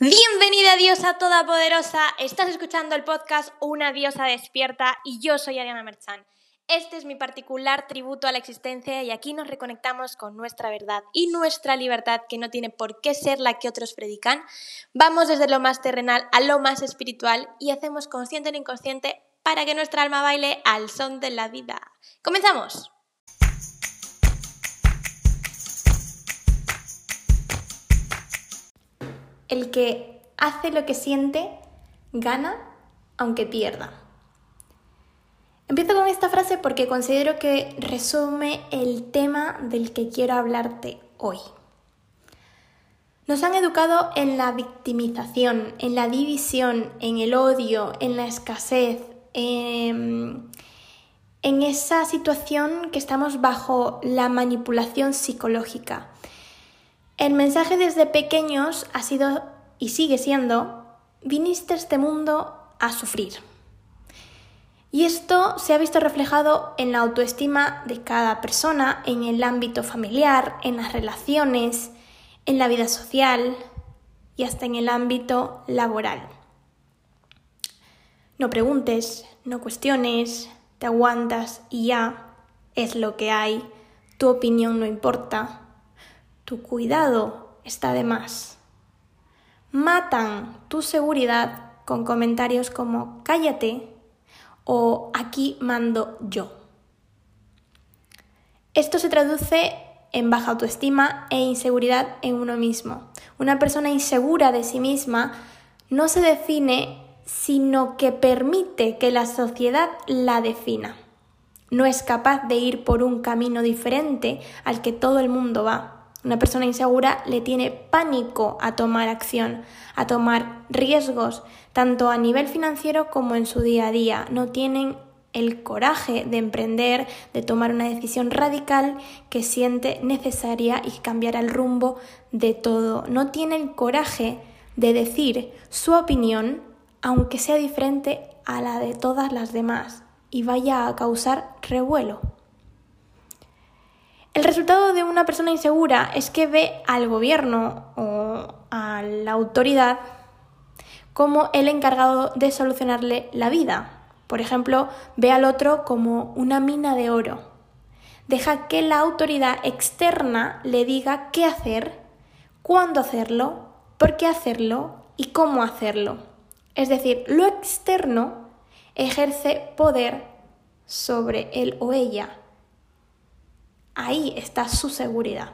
Bienvenida diosa todopoderosa, estás escuchando el podcast Una diosa despierta y yo soy Ariana Merchan. Este es mi particular tributo a la existencia y aquí nos reconectamos con nuestra verdad y nuestra libertad que no tiene por qué ser la que otros predican. Vamos desde lo más terrenal a lo más espiritual y hacemos consciente o inconsciente para que nuestra alma baile al son de la vida. ¡Comenzamos! El que hace lo que siente, gana aunque pierda. Empiezo con esta frase porque considero que resume el tema del que quiero hablarte hoy. Nos han educado en la victimización, en la división, en el odio, en la escasez, en, en esa situación que estamos bajo la manipulación psicológica. El mensaje desde pequeños ha sido y sigue siendo, viniste a este mundo a sufrir. Y esto se ha visto reflejado en la autoestima de cada persona, en el ámbito familiar, en las relaciones, en la vida social y hasta en el ámbito laboral. No preguntes, no cuestiones, te aguantas y ya es lo que hay, tu opinión no importa, tu cuidado está de más. Matan tu seguridad con comentarios como cállate o aquí mando yo. Esto se traduce en baja autoestima e inseguridad en uno mismo. Una persona insegura de sí misma no se define, sino que permite que la sociedad la defina. No es capaz de ir por un camino diferente al que todo el mundo va. Una persona insegura le tiene pánico a tomar acción, a tomar riesgos, tanto a nivel financiero como en su día a día. No tienen el coraje de emprender, de tomar una decisión radical que siente necesaria y cambiar el rumbo de todo. No tiene el coraje de decir su opinión, aunque sea diferente a la de todas las demás, y vaya a causar revuelo. El resultado de una persona insegura es que ve al gobierno o a la autoridad como el encargado de solucionarle la vida. Por ejemplo, ve al otro como una mina de oro. Deja que la autoridad externa le diga qué hacer, cuándo hacerlo, por qué hacerlo y cómo hacerlo. Es decir, lo externo ejerce poder sobre él o ella Ahí está su seguridad.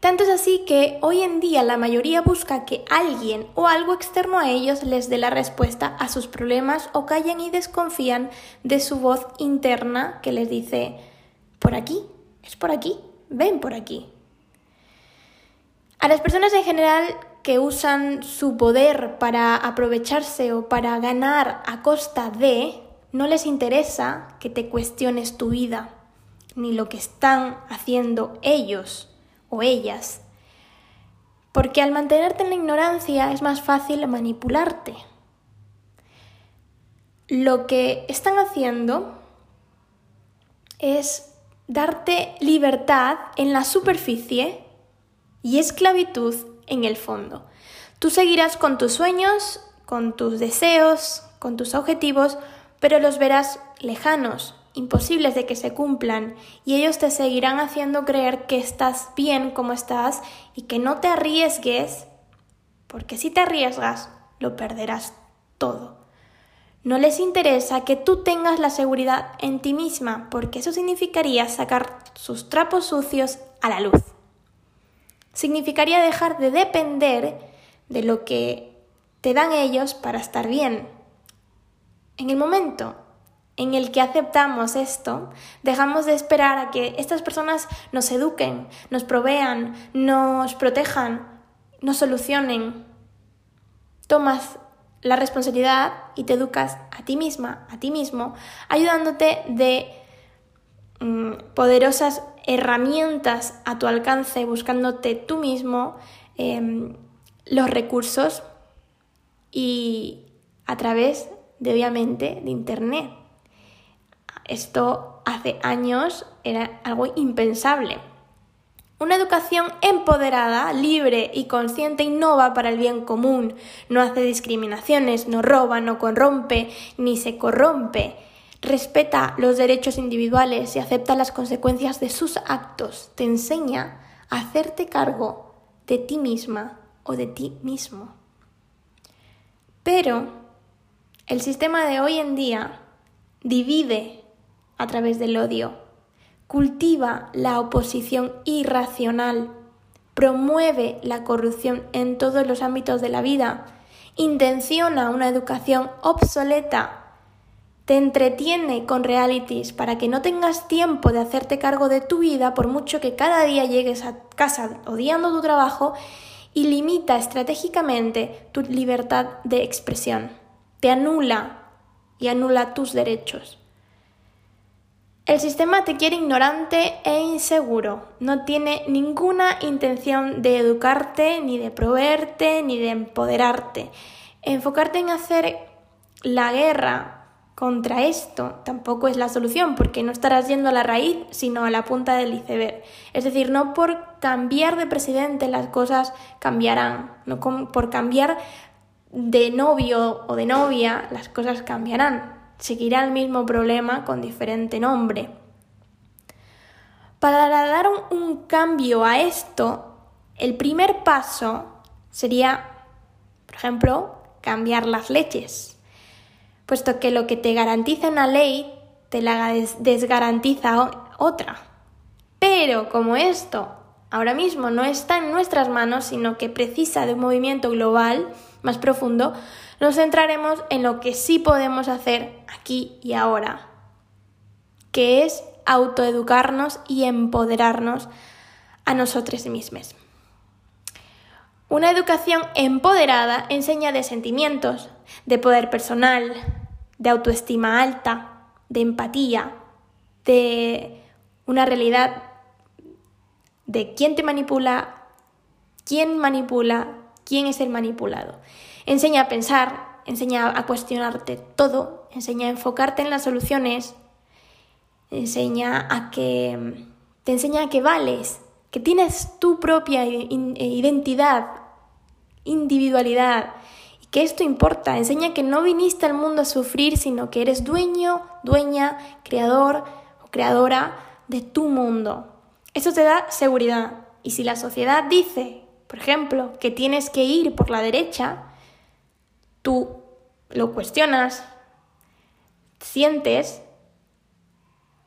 Tanto es así que hoy en día la mayoría busca que alguien o algo externo a ellos les dé la respuesta a sus problemas o callan y desconfían de su voz interna que les dice, por aquí, es por aquí, ven por aquí. A las personas en general que usan su poder para aprovecharse o para ganar a costa de, no les interesa que te cuestiones tu vida ni lo que están haciendo ellos o ellas. Porque al mantenerte en la ignorancia es más fácil manipularte. Lo que están haciendo es darte libertad en la superficie y esclavitud en el fondo. Tú seguirás con tus sueños, con tus deseos, con tus objetivos, pero los verás lejanos, imposibles de que se cumplan y ellos te seguirán haciendo creer que estás bien como estás y que no te arriesgues, porque si te arriesgas lo perderás todo. No les interesa que tú tengas la seguridad en ti misma, porque eso significaría sacar sus trapos sucios a la luz. Significaría dejar de depender de lo que te dan ellos para estar bien. En el momento en el que aceptamos esto, dejamos de esperar a que estas personas nos eduquen, nos provean, nos protejan, nos solucionen. Tomas la responsabilidad y te educas a ti misma, a ti mismo, ayudándote de mm, poderosas herramientas a tu alcance, buscándote tú mismo em, los recursos y a través de, obviamente, de Internet. Esto hace años era algo impensable. Una educación empoderada, libre y consciente innova para el bien común. No hace discriminaciones, no roba, no corrompe, ni se corrompe. Respeta los derechos individuales y acepta las consecuencias de sus actos. Te enseña a hacerte cargo de ti misma o de ti mismo. Pero el sistema de hoy en día divide a través del odio, cultiva la oposición irracional, promueve la corrupción en todos los ámbitos de la vida, intenciona una educación obsoleta te entretiene con realities para que no tengas tiempo de hacerte cargo de tu vida por mucho que cada día llegues a casa odiando tu trabajo y limita estratégicamente tu libertad de expresión. Te anula y anula tus derechos. El sistema te quiere ignorante e inseguro. No tiene ninguna intención de educarte, ni de proveerte, ni de empoderarte. Enfocarte en hacer la guerra contra esto tampoco es la solución, porque no estarás yendo a la raíz, sino a la punta del iceberg. Es decir, no por cambiar de presidente las cosas cambiarán, no por cambiar de novio o de novia las cosas cambiarán. Seguirá el mismo problema con diferente nombre. Para dar un cambio a esto, el primer paso sería, por ejemplo, cambiar las leches puesto que lo que te garantiza una ley te la desgarantiza otra. Pero como esto ahora mismo no está en nuestras manos, sino que precisa de un movimiento global más profundo, nos centraremos en lo que sí podemos hacer aquí y ahora, que es autoeducarnos y empoderarnos a nosotros mismos. Una educación empoderada enseña de sentimientos, de poder personal, de autoestima alta, de empatía, de una realidad de quién te manipula, quién manipula, quién es el manipulado. Enseña a pensar, enseña a cuestionarte todo, enseña a enfocarte en las soluciones, enseña a que te enseña a que vales, que tienes tu propia identidad, individualidad, que esto importa, enseña que no viniste al mundo a sufrir, sino que eres dueño, dueña, creador o creadora de tu mundo. Eso te da seguridad. Y si la sociedad dice, por ejemplo, que tienes que ir por la derecha, tú lo cuestionas, sientes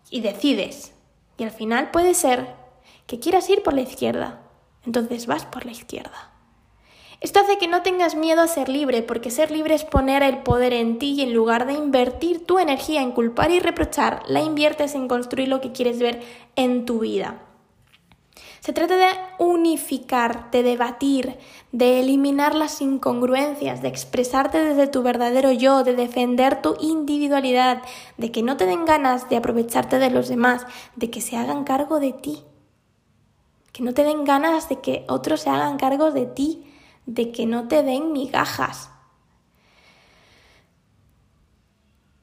y decides. Y al final puede ser que quieras ir por la izquierda. Entonces vas por la izquierda. Esto hace que no tengas miedo a ser libre, porque ser libre es poner el poder en ti y en lugar de invertir tu energía en culpar y reprochar, la inviertes en construir lo que quieres ver en tu vida. Se trata de unificar, de debatir, de eliminar las incongruencias, de expresarte desde tu verdadero yo, de defender tu individualidad, de que no te den ganas de aprovecharte de los demás, de que se hagan cargo de ti. Que no te den ganas de que otros se hagan cargo de ti de que no te den migajas.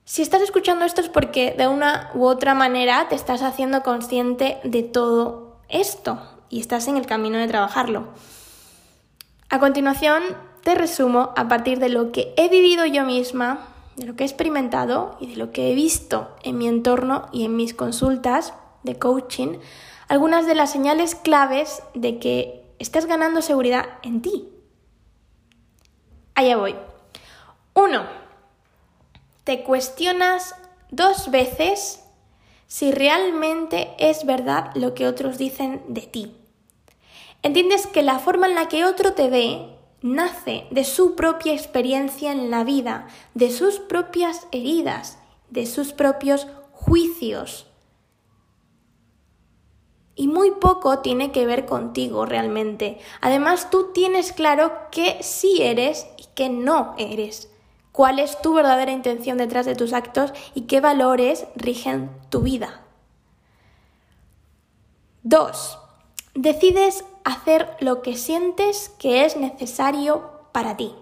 Si estás escuchando esto es porque de una u otra manera te estás haciendo consciente de todo esto y estás en el camino de trabajarlo. A continuación te resumo a partir de lo que he vivido yo misma, de lo que he experimentado y de lo que he visto en mi entorno y en mis consultas de coaching, algunas de las señales claves de que estás ganando seguridad en ti, Allá voy. Uno, te cuestionas dos veces si realmente es verdad lo que otros dicen de ti. Entiendes que la forma en la que otro te ve nace de su propia experiencia en la vida, de sus propias heridas, de sus propios juicios y muy poco tiene que ver contigo realmente. Además, tú tienes claro qué sí eres y qué no eres. Cuál es tu verdadera intención detrás de tus actos y qué valores rigen tu vida. 2. Decides hacer lo que sientes que es necesario para ti.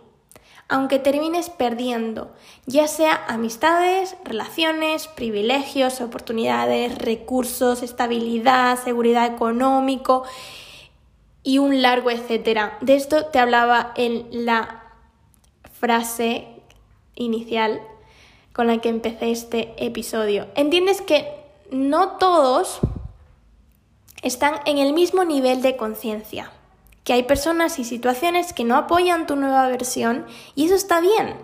aunque termines perdiendo, ya sea amistades, relaciones, privilegios, oportunidades, recursos, estabilidad, seguridad económico y un largo etcétera. De esto te hablaba en la frase inicial con la que empecé este episodio. Entiendes que no todos están en el mismo nivel de conciencia, que hay personas y situaciones que no apoyan tu nueva versión y eso está bien.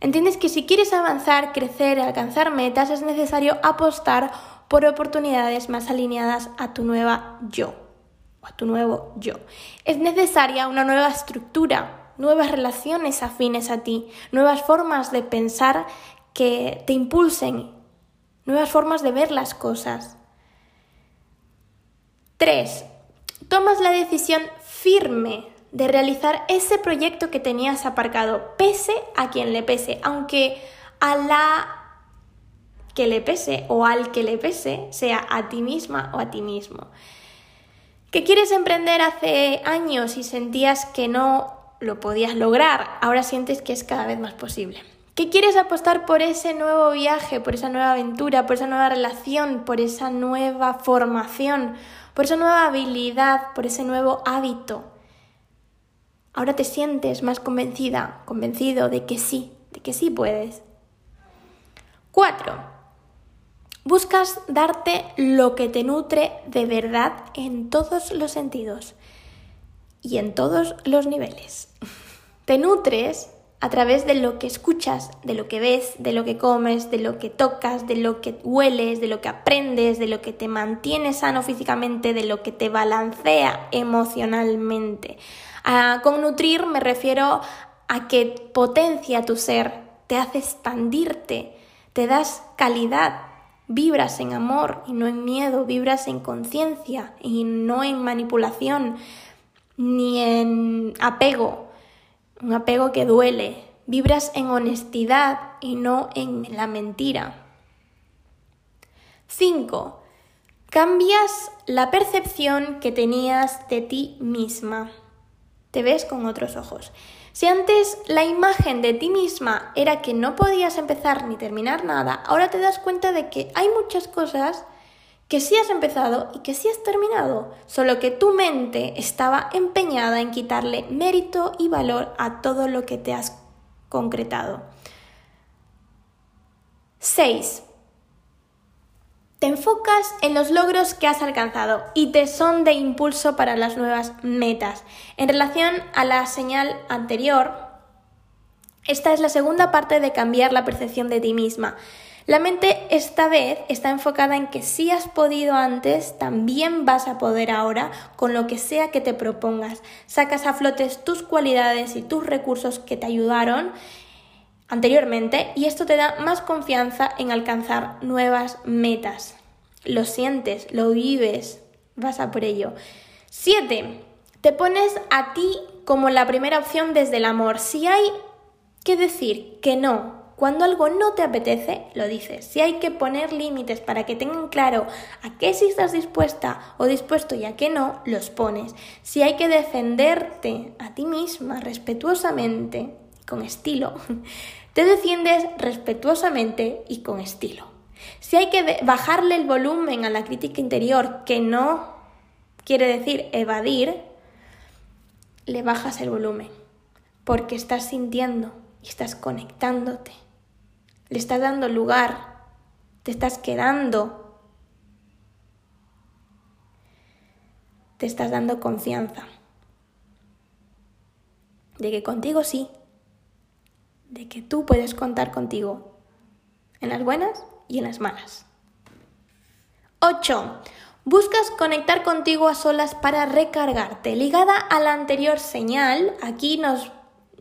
Entiendes que si quieres avanzar, crecer, alcanzar metas, es necesario apostar por oportunidades más alineadas a tu nueva yo a tu nuevo yo. Es necesaria una nueva estructura, nuevas relaciones afines a ti, nuevas formas de pensar que te impulsen, nuevas formas de ver las cosas. 3. Tomas la decisión firme de realizar ese proyecto que tenías aparcado, pese a quien le pese, aunque a la que le pese o al que le pese, sea a ti misma o a ti mismo. ¿Que quieres emprender hace años y sentías que no lo podías lograr? Ahora sientes que es cada vez más posible. ¿Que quieres apostar por ese nuevo viaje, por esa nueva aventura, por esa nueva relación, por esa nueva formación, por esa nueva habilidad, por ese nuevo hábito? Ahora te sientes más convencida, convencido de que sí, de que sí puedes. 4. Buscas darte lo que te nutre de verdad en todos los sentidos y en todos los niveles. Te nutres a través de lo que escuchas, de lo que ves, de lo que comes, de lo que tocas, de lo que hueles, de lo que aprendes, de lo que te mantiene sano físicamente, de lo que te balancea emocionalmente. con nutrir me refiero a que potencia tu ser, te hace expandirte, te das calidad, Vibras en amor y no en miedo, vibras en conciencia y no en manipulación, ni en apego, un apego que duele. Vibras en honestidad y no en la mentira. 5. Cambias la percepción que tenías de ti misma. Te ves con otros ojos. Si antes la imagen de ti misma era que no podías empezar ni terminar nada, ahora te das cuenta de que hay muchas cosas que sí has empezado y que sí has terminado, solo que tu mente estaba empeñada en quitarle mérito y valor a todo lo que te has concretado. 6. Te enfocas en los logros que has alcanzado y te son de impulso para las nuevas metas. En relación a la señal anterior, esta es la segunda parte de cambiar la percepción de ti misma. La mente esta vez está enfocada en que si has podido antes, también vas a poder ahora con lo que sea que te propongas. Sacas a flotes tus cualidades y tus recursos que te ayudaron anteriormente y esto te da más confianza en alcanzar nuevas metas. Lo sientes, lo vives, vas a por ello. 7. Te pones a ti como la primera opción desde el amor. Si hay que decir que no, cuando algo no te apetece, lo dices. Si hay que poner límites para que tengan claro a qué sí estás dispuesta o dispuesto y a qué no, los pones. Si hay que defenderte a ti misma respetuosamente, con estilo, te defiendes respetuosamente y con estilo. Si hay que bajarle el volumen a la crítica interior, que no quiere decir evadir, le bajas el volumen, porque estás sintiendo y estás conectándote. Le estás dando lugar, te estás quedando, te estás dando confianza de que contigo sí, de que tú puedes contar contigo en las buenas y en las malas. 8. Buscas conectar contigo a solas para recargarte. Ligada a la anterior señal, aquí nos,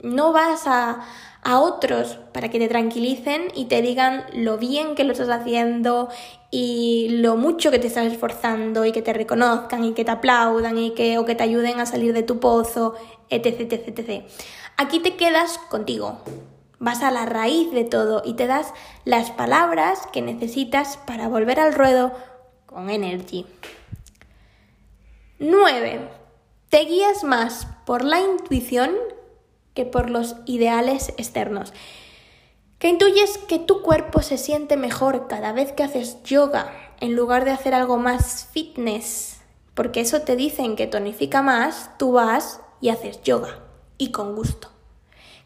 no vas a, a otros para que te tranquilicen y te digan lo bien que lo estás haciendo y lo mucho que te estás esforzando y que te reconozcan y que te aplaudan y que, o que te ayuden a salir de tu pozo, etc, etc, etc. Aquí te quedas contigo, Vas a la raíz de todo y te das las palabras que necesitas para volver al ruedo con Energy. 9. Te guías más por la intuición que por los ideales externos. Que intuyes que tu cuerpo se siente mejor cada vez que haces yoga en lugar de hacer algo más fitness, porque eso te dicen que tonifica más, tú vas y haces yoga y con gusto.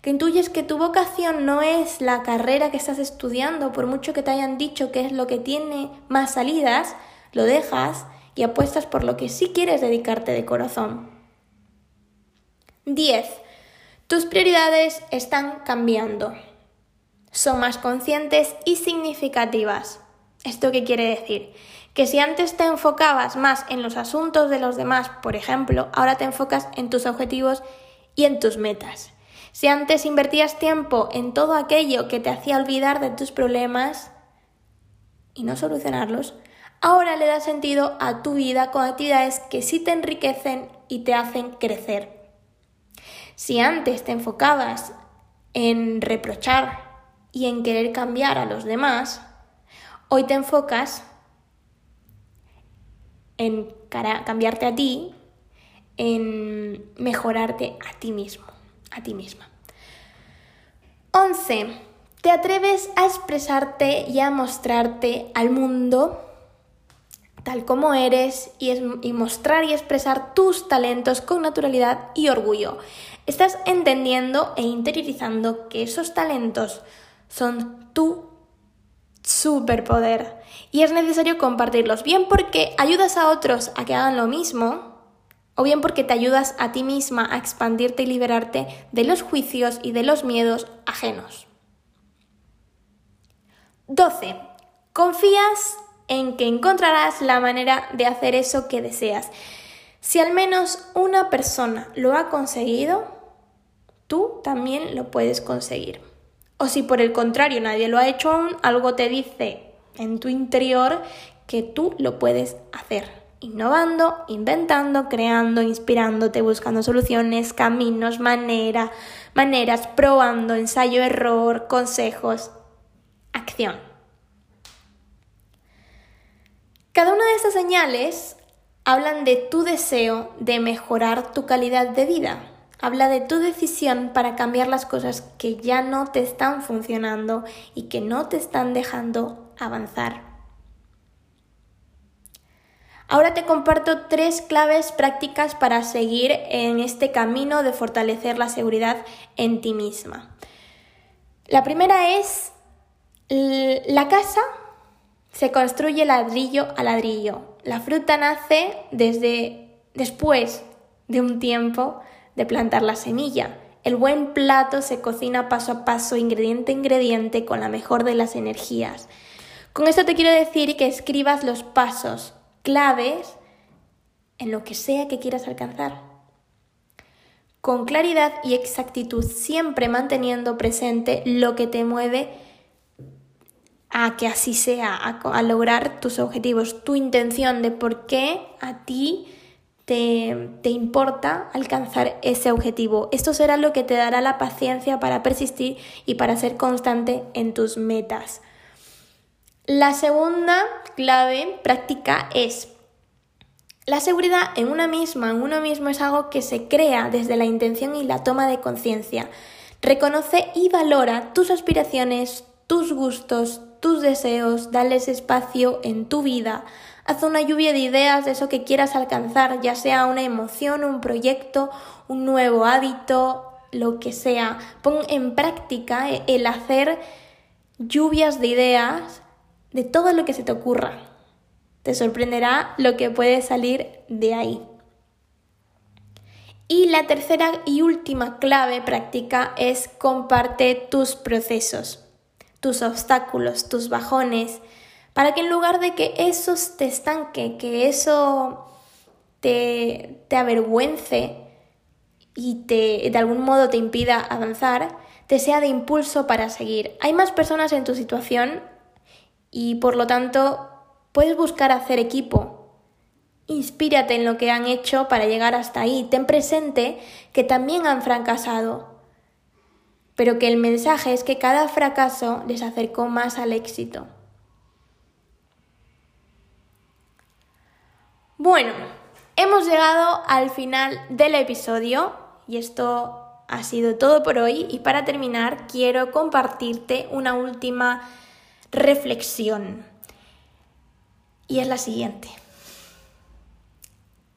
Que intuyes que tu vocación no es la carrera que estás estudiando, por mucho que te hayan dicho que es lo que tiene más salidas, lo dejas y apuestas por lo que sí quieres dedicarte de corazón. 10. Tus prioridades están cambiando. Son más conscientes y significativas. ¿Esto qué quiere decir? Que si antes te enfocabas más en los asuntos de los demás, por ejemplo, ahora te enfocas en tus objetivos y en tus metas. Si antes invertías tiempo en todo aquello que te hacía olvidar de tus problemas y no solucionarlos, ahora le das sentido a tu vida con actividades que sí te enriquecen y te hacen crecer. Si antes te enfocabas en reprochar y en querer cambiar a los demás, hoy te enfocas en cambiarte a ti, en mejorarte a ti mismo, a ti misma. 11. Te atreves a expresarte y a mostrarte al mundo tal como eres y, y, mostrar y expresar tus talentos con naturalidad y orgullo. Estás entendiendo e interiorizando que esos talentos son tu superpoder y es necesario compartirlos, bien porque ayudas a otros a que hagan lo mismo, o bien porque te ayudas a ti misma a expandirte y liberarte de los juicios y de los miedos ajenos. 12. Confías en que encontrarás la manera de hacer eso que deseas. Si al menos una persona lo ha conseguido, tú también lo puedes conseguir. O si por el contrario nadie lo ha hecho aún, algo te dice en tu interior que tú lo puedes hacer. Innovando, inventando, creando, inspirándote, buscando soluciones, caminos, manera, maneras, probando, ensayo, error, consejos, acción. Cada una de estas señales hablan de tu deseo de mejorar tu calidad de vida Habla de tu decisión para cambiar las cosas que ya no te están funcionando y que no te están dejando avanzar. Ahora te comparto tres claves prácticas para seguir en este camino de fortalecer la seguridad en ti misma. La primera es, la casa se construye ladrillo a ladrillo. La fruta nace desde después de un tiempo de plantar la semilla. El buen plato se cocina paso a paso, ingrediente a ingrediente, con la mejor de las energías. Con esto te quiero decir que escribas los pasos claves en lo que sea que quieras alcanzar. Con claridad y exactitud, siempre manteniendo presente lo que te mueve a que así sea, a, lograr tus objetivos, tu intención de por qué a ti te, importa alcanzar ese objetivo. Esto será lo que te dará la paciencia para persistir y para ser constante en tus metas. La segunda clave práctica es la seguridad en una misma, en uno mismo es algo que se crea desde la intención y la toma de conciencia. Reconoce y valora tus aspiraciones, tus gustos, tus deseos, dales espacio en tu vida. Haz una lluvia de ideas de eso que quieras alcanzar, ya sea una emoción, un proyecto, un nuevo hábito, lo que sea. Pon en práctica el hacer lluvias de ideas de todo lo que se te ocurra. Te sorprenderá lo que puede salir de ahí. Y la tercera y última clave práctica es comparte tus procesos, tus obstáculos, tus bajones, para que en lugar de que eso te estanque, que eso te, te avergüence y te, de algún modo te impida avanzar, te sea de impulso para seguir. Hay más personas en tu situación y por lo tanto puedes buscar hacer equipo. Inspírate en lo que han hecho para llegar hasta ahí. Ten presente que también han fracasado, pero que el mensaje es que cada fracaso les acercó más al éxito. Bueno, hemos llegado al final del episodio y esto ha sido todo por hoy y para terminar quiero compartirte una última reflexión. Y es la siguiente.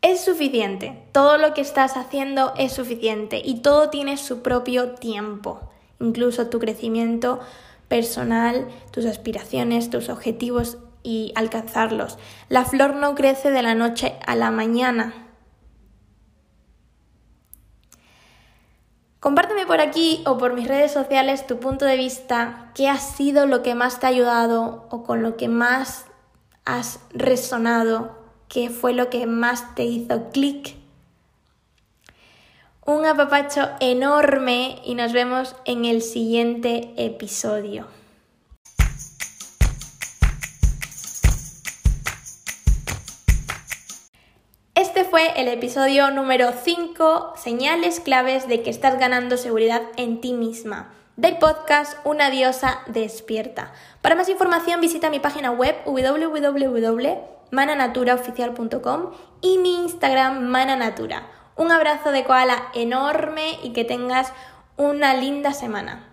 Es suficiente, todo lo que estás haciendo es suficiente y todo tiene su propio tiempo, incluso tu crecimiento personal, tus aspiraciones, tus objetivos y alcanzarlos. La flor no crece de la noche a la mañana. Compárteme por aquí o por mis redes sociales tu punto de vista, qué ha sido lo que más te ha ayudado o con lo que más has resonado, qué fue lo que más te hizo clic. Un apapacho enorme y nos vemos en el siguiente episodio. Este fue el episodio número 5, señales claves de que estás ganando seguridad en ti misma, del podcast Una diosa despierta. Para más información visita mi página web www.mananaturaoficial.com y mi Instagram mananatura. Un abrazo de koala enorme y que tengas una linda semana.